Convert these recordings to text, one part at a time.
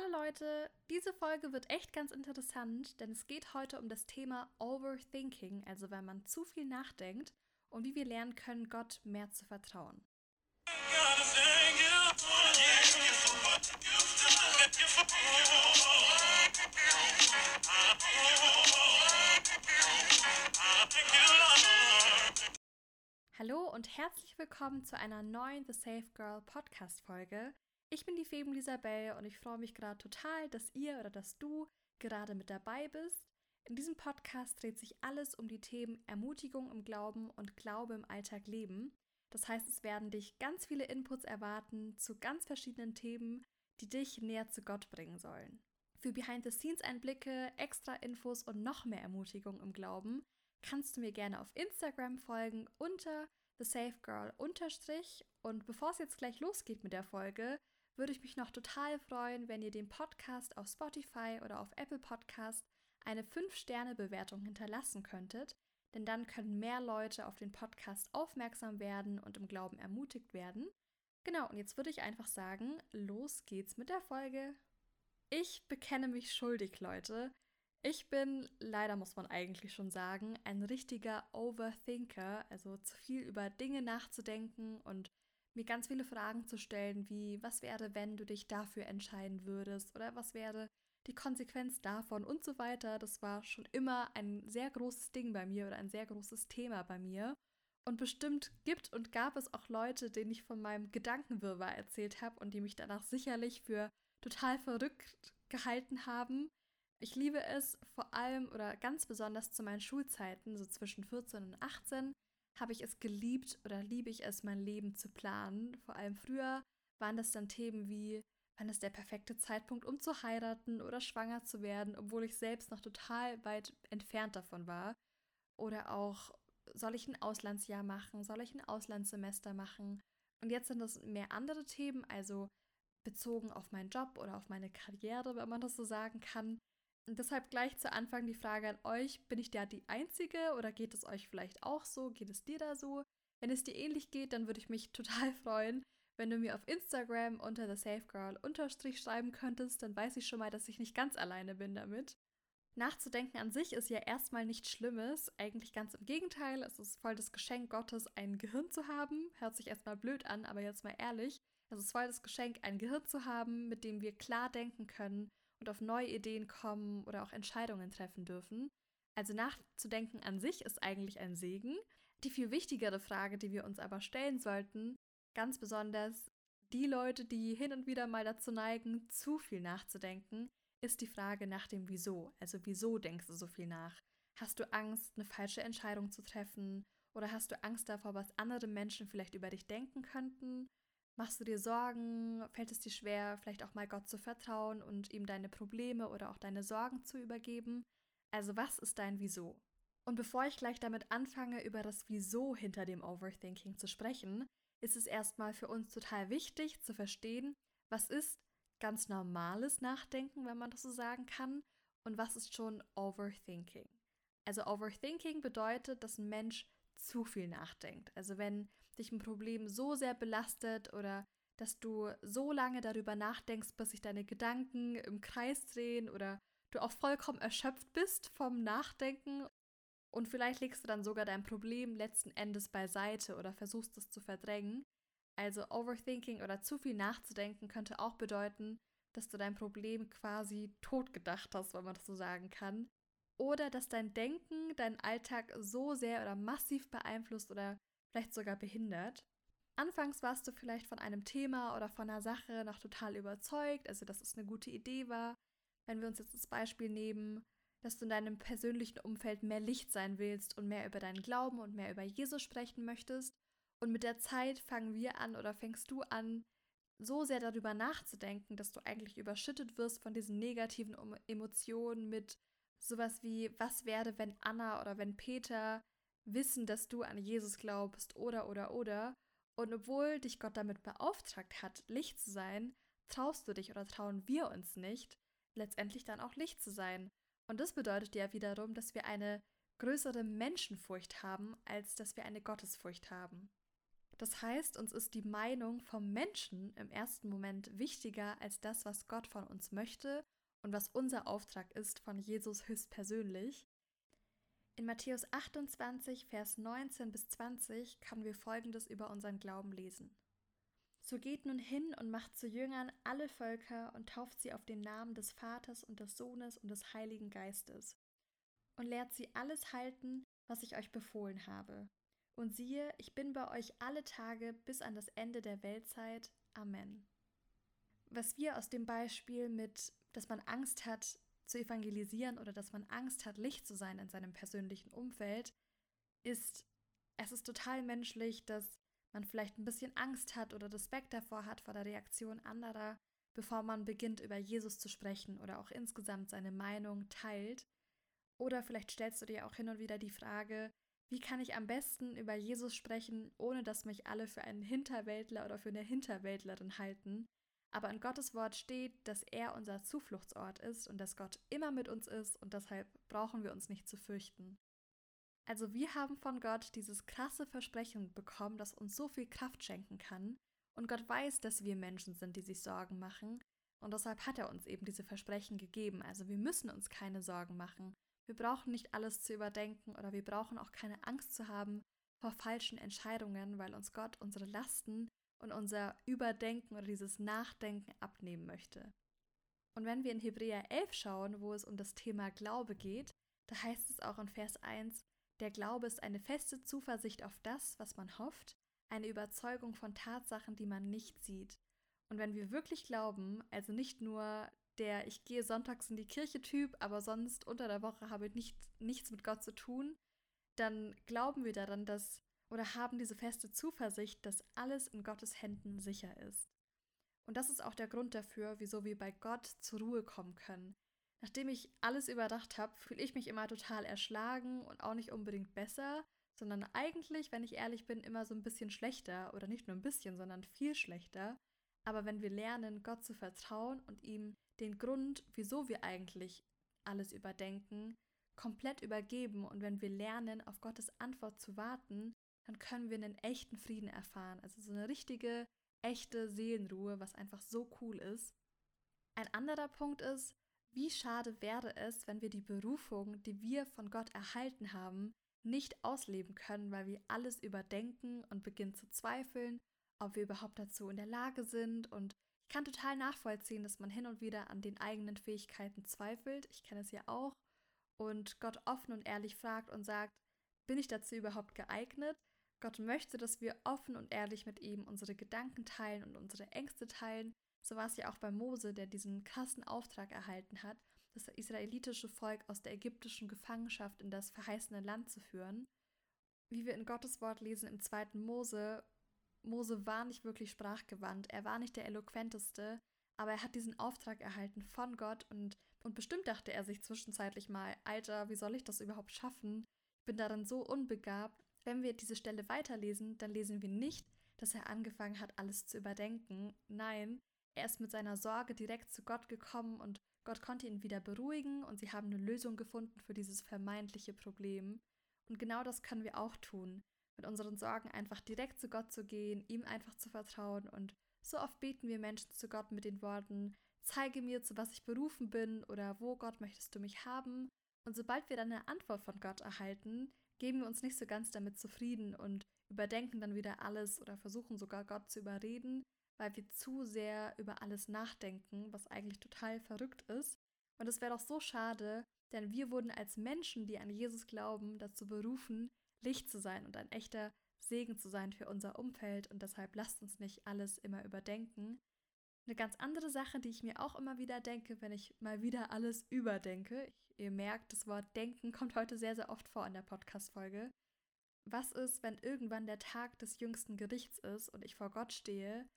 Hallo Leute, diese Folge wird echt ganz interessant, denn es geht heute um das Thema Overthinking, also wenn man zu viel nachdenkt und wie wir lernen können, Gott mehr zu vertrauen. Hallo und herzlich willkommen zu einer neuen The Safe Girl Podcast Folge. Ich bin die Feben Isabel und ich freue mich gerade total, dass ihr oder dass du gerade mit dabei bist. In diesem Podcast dreht sich alles um die Themen Ermutigung im Glauben und Glaube im Alltag leben. Das heißt, es werden dich ganz viele Inputs erwarten zu ganz verschiedenen Themen, die dich näher zu Gott bringen sollen. Für Behind-the-Scenes-Einblicke, extra Infos und noch mehr Ermutigung im Glauben kannst du mir gerne auf Instagram folgen unter thesafegirl Und bevor es jetzt gleich losgeht mit der Folge, würde ich mich noch total freuen, wenn ihr dem Podcast auf Spotify oder auf Apple Podcast eine 5-Sterne-Bewertung hinterlassen könntet, denn dann können mehr Leute auf den Podcast aufmerksam werden und im Glauben ermutigt werden. Genau, und jetzt würde ich einfach sagen, los geht's mit der Folge. Ich bekenne mich schuldig, Leute. Ich bin, leider muss man eigentlich schon sagen, ein richtiger Overthinker, also zu viel über Dinge nachzudenken und mir ganz viele Fragen zu stellen, wie was wäre, wenn du dich dafür entscheiden würdest oder was wäre die Konsequenz davon und so weiter. Das war schon immer ein sehr großes Ding bei mir oder ein sehr großes Thema bei mir. Und bestimmt gibt und gab es auch Leute, denen ich von meinem Gedankenwirrwarr erzählt habe und die mich danach sicherlich für total verrückt gehalten haben. Ich liebe es vor allem oder ganz besonders zu meinen Schulzeiten, so zwischen 14 und 18, habe ich es geliebt oder liebe ich es, mein Leben zu planen. Vor allem früher waren das dann Themen wie, wann ist der perfekte Zeitpunkt, um zu heiraten oder schwanger zu werden, obwohl ich selbst noch total weit entfernt davon war. Oder auch, soll ich ein Auslandsjahr machen, soll ich ein Auslandssemester machen? Und jetzt sind das mehr andere Themen, also bezogen auf meinen Job oder auf meine Karriere, wenn man das so sagen kann. Und deshalb gleich zu Anfang die Frage an euch, bin ich da die Einzige oder geht es euch vielleicht auch so? Geht es dir da so? Wenn es dir ähnlich geht, dann würde ich mich total freuen, wenn du mir auf Instagram unter thesafegirl unterstrich schreiben könntest, dann weiß ich schon mal, dass ich nicht ganz alleine bin damit. Nachzudenken an sich ist ja erstmal nichts Schlimmes, eigentlich ganz im Gegenteil, es ist voll das Geschenk Gottes, ein Gehirn zu haben. Hört sich erstmal blöd an, aber jetzt mal ehrlich, es ist voll das Geschenk, ein Gehirn zu haben, mit dem wir klar denken können und auf neue Ideen kommen oder auch Entscheidungen treffen dürfen. Also nachzudenken an sich ist eigentlich ein Segen. Die viel wichtigere Frage, die wir uns aber stellen sollten, ganz besonders die Leute, die hin und wieder mal dazu neigen, zu viel nachzudenken, ist die Frage nach dem Wieso. Also wieso denkst du so viel nach? Hast du Angst, eine falsche Entscheidung zu treffen? Oder hast du Angst davor, was andere Menschen vielleicht über dich denken könnten? Machst du dir Sorgen? Fällt es dir schwer, vielleicht auch mal Gott zu vertrauen und ihm deine Probleme oder auch deine Sorgen zu übergeben? Also was ist dein Wieso? Und bevor ich gleich damit anfange, über das Wieso hinter dem Overthinking zu sprechen, ist es erstmal für uns total wichtig zu verstehen, was ist ganz normales Nachdenken, wenn man das so sagen kann, und was ist schon Overthinking. Also Overthinking bedeutet, dass ein Mensch zu viel nachdenkt. Also wenn dich ein Problem so sehr belastet oder dass du so lange darüber nachdenkst, bis sich deine Gedanken im Kreis drehen oder du auch vollkommen erschöpft bist vom Nachdenken und vielleicht legst du dann sogar dein Problem letzten Endes beiseite oder versuchst es zu verdrängen. Also Overthinking oder zu viel nachzudenken könnte auch bedeuten, dass du dein Problem quasi totgedacht hast, wenn man das so sagen kann. Oder dass dein Denken deinen Alltag so sehr oder massiv beeinflusst oder vielleicht sogar behindert. Anfangs warst du vielleicht von einem Thema oder von einer Sache noch total überzeugt, also dass es eine gute Idee war. Wenn wir uns jetzt das Beispiel nehmen, dass du in deinem persönlichen Umfeld mehr Licht sein willst und mehr über deinen Glauben und mehr über Jesus sprechen möchtest. Und mit der Zeit fangen wir an oder fängst du an, so sehr darüber nachzudenken, dass du eigentlich überschüttet wirst von diesen negativen Emotionen mit sowas wie, was werde, wenn Anna oder wenn Peter wissen, dass du an Jesus glaubst oder oder oder. Und obwohl dich Gott damit beauftragt hat, Licht zu sein, traust du dich oder trauen wir uns nicht, letztendlich dann auch Licht zu sein. Und das bedeutet ja wiederum, dass wir eine größere Menschenfurcht haben, als dass wir eine Gottesfurcht haben. Das heißt, uns ist die Meinung vom Menschen im ersten Moment wichtiger als das, was Gott von uns möchte und was unser Auftrag ist von Jesus höchstpersönlich. In Matthäus 28, Vers 19 bis 20 können wir Folgendes über unseren Glauben lesen. So geht nun hin und macht zu Jüngern alle Völker und tauft sie auf den Namen des Vaters und des Sohnes und des Heiligen Geistes und lehrt sie alles halten, was ich euch befohlen habe. Und siehe, ich bin bei euch alle Tage bis an das Ende der Weltzeit. Amen. Was wir aus dem Beispiel mit, dass man Angst hat zu evangelisieren oder dass man Angst hat, Licht zu sein in seinem persönlichen Umfeld, ist, es ist total menschlich, dass man vielleicht ein bisschen Angst hat oder Respekt davor hat vor der Reaktion anderer, bevor man beginnt, über Jesus zu sprechen oder auch insgesamt seine Meinung teilt. Oder vielleicht stellst du dir auch hin und wieder die Frage, wie kann ich am besten über Jesus sprechen, ohne dass mich alle für einen Hinterwäldler oder für eine Hinterwäldlerin halten? Aber in Gottes Wort steht, dass er unser Zufluchtsort ist und dass Gott immer mit uns ist und deshalb brauchen wir uns nicht zu fürchten. Also wir haben von Gott dieses krasse Versprechen bekommen, das uns so viel Kraft schenken kann. Und Gott weiß, dass wir Menschen sind, die sich Sorgen machen. Und deshalb hat er uns eben diese Versprechen gegeben. Also wir müssen uns keine Sorgen machen. Wir brauchen nicht alles zu überdenken oder wir brauchen auch keine Angst zu haben vor falschen Entscheidungen, weil uns Gott unsere Lasten und unser Überdenken oder dieses Nachdenken abnehmen möchte. Und wenn wir in Hebräer 11 schauen, wo es um das Thema Glaube geht, da heißt es auch in Vers 1, der Glaube ist eine feste Zuversicht auf das, was man hofft, eine Überzeugung von Tatsachen, die man nicht sieht. Und wenn wir wirklich glauben, also nicht nur der Ich gehe sonntags in die Kirche Typ, aber sonst unter der Woche habe ich nicht, nichts mit Gott zu tun, dann glauben wir daran, dass oder haben diese feste Zuversicht, dass alles in Gottes Händen sicher ist. Und das ist auch der Grund dafür, wieso wir bei Gott zur Ruhe kommen können, Nachdem ich alles überdacht habe, fühle ich mich immer total erschlagen und auch nicht unbedingt besser, sondern eigentlich, wenn ich ehrlich bin, immer so ein bisschen schlechter oder nicht nur ein bisschen, sondern viel schlechter. Aber wenn wir lernen, Gott zu vertrauen und ihm den Grund, wieso wir eigentlich alles überdenken, komplett übergeben und wenn wir lernen, auf Gottes Antwort zu warten, dann können wir einen echten Frieden erfahren. Also so eine richtige, echte Seelenruhe, was einfach so cool ist. Ein anderer Punkt ist, wie schade wäre es, wenn wir die Berufung, die wir von Gott erhalten haben, nicht ausleben können, weil wir alles überdenken und beginnen zu zweifeln, ob wir überhaupt dazu in der Lage sind. Und ich kann total nachvollziehen, dass man hin und wieder an den eigenen Fähigkeiten zweifelt. Ich kenne es ja auch. Und Gott offen und ehrlich fragt und sagt, bin ich dazu überhaupt geeignet? Gott möchte, dass wir offen und ehrlich mit ihm unsere Gedanken teilen und unsere Ängste teilen, so war es ja auch bei Mose, der diesen krassen Auftrag erhalten hat, das israelitische Volk aus der ägyptischen Gefangenschaft in das verheißene Land zu führen. Wie wir in Gottes Wort lesen im zweiten Mose, Mose war nicht wirklich sprachgewandt, er war nicht der eloquenteste, aber er hat diesen Auftrag erhalten von Gott und, und bestimmt dachte er sich zwischenzeitlich mal, Alter, wie soll ich das überhaupt schaffen? Ich bin darin so unbegabt. Wenn wir diese Stelle weiterlesen, dann lesen wir nicht, dass er angefangen hat, alles zu überdenken. Nein, er ist mit seiner Sorge direkt zu Gott gekommen und Gott konnte ihn wieder beruhigen und sie haben eine Lösung gefunden für dieses vermeintliche Problem. Und genau das können wir auch tun, mit unseren Sorgen einfach direkt zu Gott zu gehen, ihm einfach zu vertrauen und so oft beten wir Menschen zu Gott mit den Worten, zeige mir, zu was ich berufen bin oder wo Gott möchtest du mich haben. Und sobald wir dann eine Antwort von Gott erhalten, geben wir uns nicht so ganz damit zufrieden und überdenken dann wieder alles oder versuchen sogar Gott zu überreden, weil wir zu sehr über alles nachdenken, was eigentlich total verrückt ist. Und es wäre doch so schade, denn wir wurden als Menschen, die an Jesus glauben, dazu berufen, Licht zu sein und ein echter Segen zu sein für unser Umfeld. Und deshalb lasst uns nicht alles immer überdenken. Eine ganz andere Sache, die ich mir auch immer wieder denke, wenn ich mal wieder alles überdenke. Ihr merkt, das Wort Denken kommt heute sehr, sehr oft vor in der Podcast-Folge. Was ist, wenn irgendwann der Tag des jüngsten Gerichts ist und ich vor Gott stehe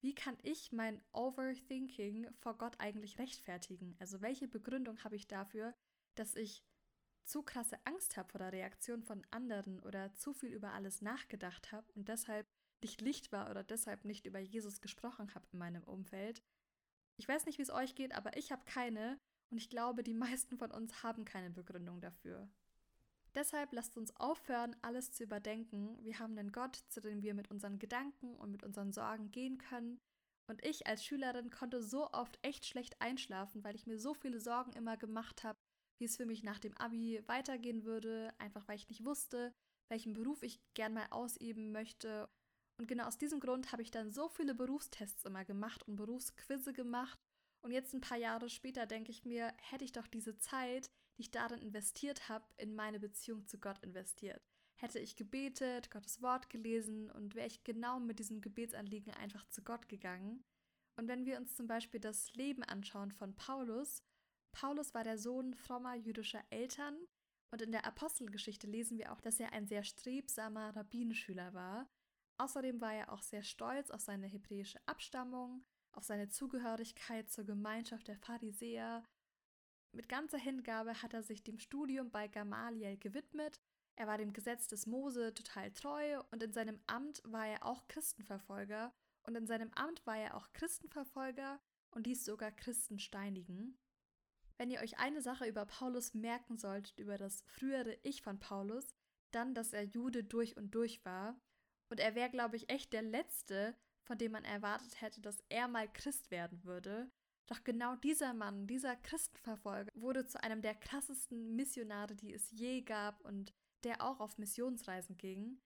wie kann ich mein Overthinking vor Gott eigentlich rechtfertigen? Also welche Begründung habe ich dafür, dass ich zu krasse Angst habe vor der Reaktion von anderen oder zu viel über alles nachgedacht habe und deshalb nicht Licht war oder deshalb nicht über Jesus gesprochen habe in meinem Umfeld? Ich weiß nicht, wie es euch geht, aber ich habe keine und ich glaube, die meisten von uns haben keine Begründung dafür. Deshalb lasst uns aufhören, alles zu überdenken. Wir haben einen Gott, zu dem wir mit unseren Gedanken und mit unseren Sorgen gehen können. Und ich als Schülerin konnte so oft echt schlecht einschlafen, weil ich mir so viele Sorgen immer gemacht habe, wie es für mich nach dem Abi weitergehen würde, einfach weil ich nicht wusste, welchen Beruf ich gern mal ausüben möchte. Und genau aus diesem Grund habe ich dann so viele Berufstests immer gemacht und Berufsquizze gemacht. Und jetzt ein paar Jahre später denke ich mir, hätte ich doch diese Zeit, die ich darin investiert habe, in meine Beziehung zu Gott investiert. Hätte ich gebetet, Gottes Wort gelesen und wäre ich genau mit diesem Gebetsanliegen einfach zu Gott gegangen. Und wenn wir uns zum Beispiel das Leben anschauen von Paulus, Paulus war der Sohn frommer jüdischer Eltern und in der Apostelgeschichte lesen wir auch, dass er ein sehr strebsamer Rabbinenschüler war. Außerdem war er auch sehr stolz auf seine hebräische Abstammung, auf seine Zugehörigkeit zur Gemeinschaft der Pharisäer. Mit ganzer Hingabe hat er sich dem Studium bei Gamaliel gewidmet. Er war dem Gesetz des Mose total treu und in seinem Amt war er auch Christenverfolger und in seinem Amt war er auch Christenverfolger und ließ sogar Christen steinigen. Wenn ihr euch eine Sache über Paulus merken solltet, über das frühere Ich von Paulus, dann, dass er Jude durch und durch war. Und er wäre, glaube ich, echt der Letzte, von dem man erwartet hätte, dass er mal Christ werden würde. Doch genau dieser Mann, dieser Christenverfolger, wurde zu einem der krassesten Missionare, die es je gab und der auch auf Missionsreisen ging.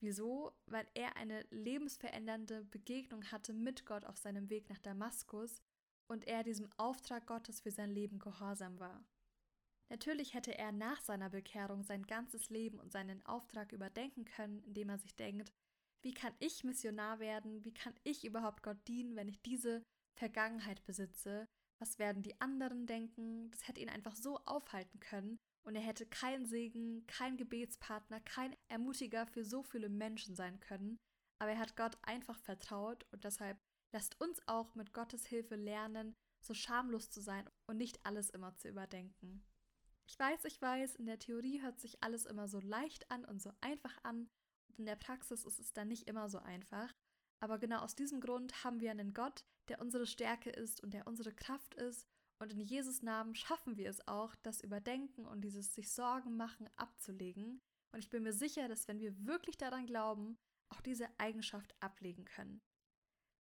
Wieso? Weil er eine lebensverändernde Begegnung hatte mit Gott auf seinem Weg nach Damaskus und er diesem Auftrag Gottes für sein Leben gehorsam war. Natürlich hätte er nach seiner Bekehrung sein ganzes Leben und seinen Auftrag überdenken können, indem er sich denkt, wie kann ich Missionar werden, wie kann ich überhaupt Gott dienen, wenn ich diese Vergangenheit besitze, was werden die anderen denken, das hätte ihn einfach so aufhalten können und er hätte kein Segen, kein Gebetspartner, kein Ermutiger für so viele Menschen sein können, aber er hat Gott einfach vertraut und deshalb Lasst uns auch mit Gottes Hilfe lernen, so schamlos zu sein und nicht alles immer zu überdenken. Ich weiß, ich weiß, in der Theorie hört sich alles immer so leicht an und so einfach an in der Praxis ist es dann nicht immer so einfach. Aber genau aus diesem Grund haben wir einen Gott, der unsere Stärke ist und der unsere Kraft ist und in Jesus Namen schaffen wir es auch, das Überdenken und dieses sich Sorgen machen abzulegen. Und ich bin mir sicher, dass wenn wir wirklich daran glauben, auch diese Eigenschaft ablegen können.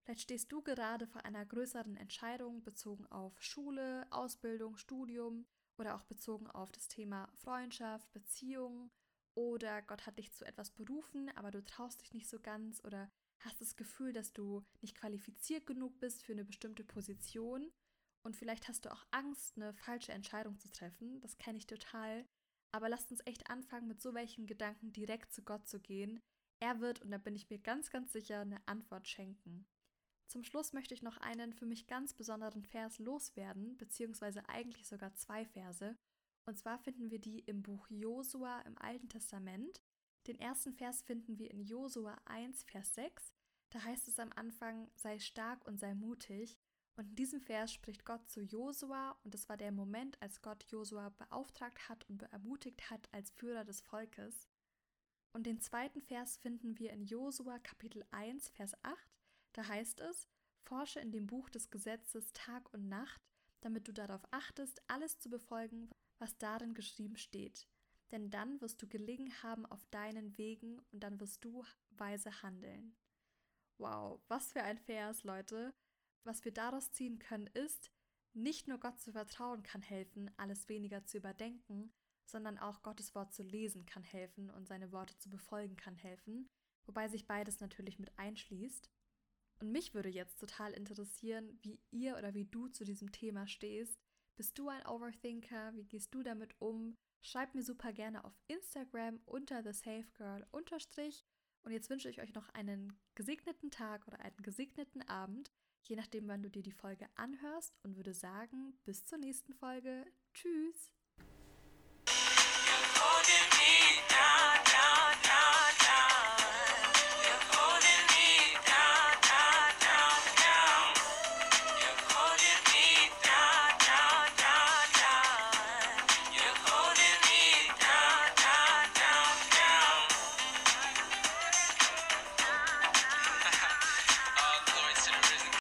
Vielleicht stehst du gerade vor einer größeren Entscheidung bezogen auf Schule, Ausbildung, Studium oder auch bezogen auf das Thema Freundschaft, Beziehung oder Gott hat dich zu etwas berufen, aber du traust dich nicht so ganz oder hast das Gefühl, dass du nicht qualifiziert genug bist für eine bestimmte Position und vielleicht hast du auch Angst, eine falsche Entscheidung zu treffen. Das kenne ich total. Aber lasst uns echt anfangen, mit so welchen Gedanken direkt zu Gott zu gehen. Er wird, und da bin ich mir ganz, ganz sicher, eine Antwort schenken. Zum Schluss möchte ich noch einen für mich ganz besonderen Vers loswerden, beziehungsweise eigentlich sogar zwei Verse. Und zwar finden wir die im Buch Josua im Alten Testament. Den ersten Vers finden wir in Josua 1, Vers 6. Da heißt es am Anfang, sei stark und sei mutig. Und in diesem Vers spricht Gott zu Josua und es war der Moment, als Gott Josua beauftragt hat und ermutigt hat als Führer des Volkes. Und den zweiten Vers finden wir in Josua Kapitel 1, Vers 8. Da heißt es, forsche in dem Buch des Gesetzes Tag und Nacht, damit du darauf achtest, alles zu befolgen, was darin geschrieben steht. Denn dann wirst du gelingen haben auf deinen Wegen und dann wirst du weise handeln. Wow, was für ein Vers, Leute. Was wir daraus ziehen können, ist, nicht nur Gott zu vertrauen kann helfen, alles weniger zu überdenken, sondern auch Gottes Wort zu lesen kann helfen und seine Worte zu befolgen kann helfen, wobei sich beides natürlich mit einschließt. Und mich würde jetzt total interessieren, wie ihr oder wie du zu diesem Thema stehst. Bist du ein Overthinker? Wie gehst du damit um? Schreibt mir super gerne auf Instagram unter thesafegirl unterstrich. Und jetzt wünsche ich euch noch einen gesegneten Tag oder einen gesegneten Abend, je nachdem, wann du dir die Folge anhörst und würde sagen, bis zur nächsten Folge. Tschüss!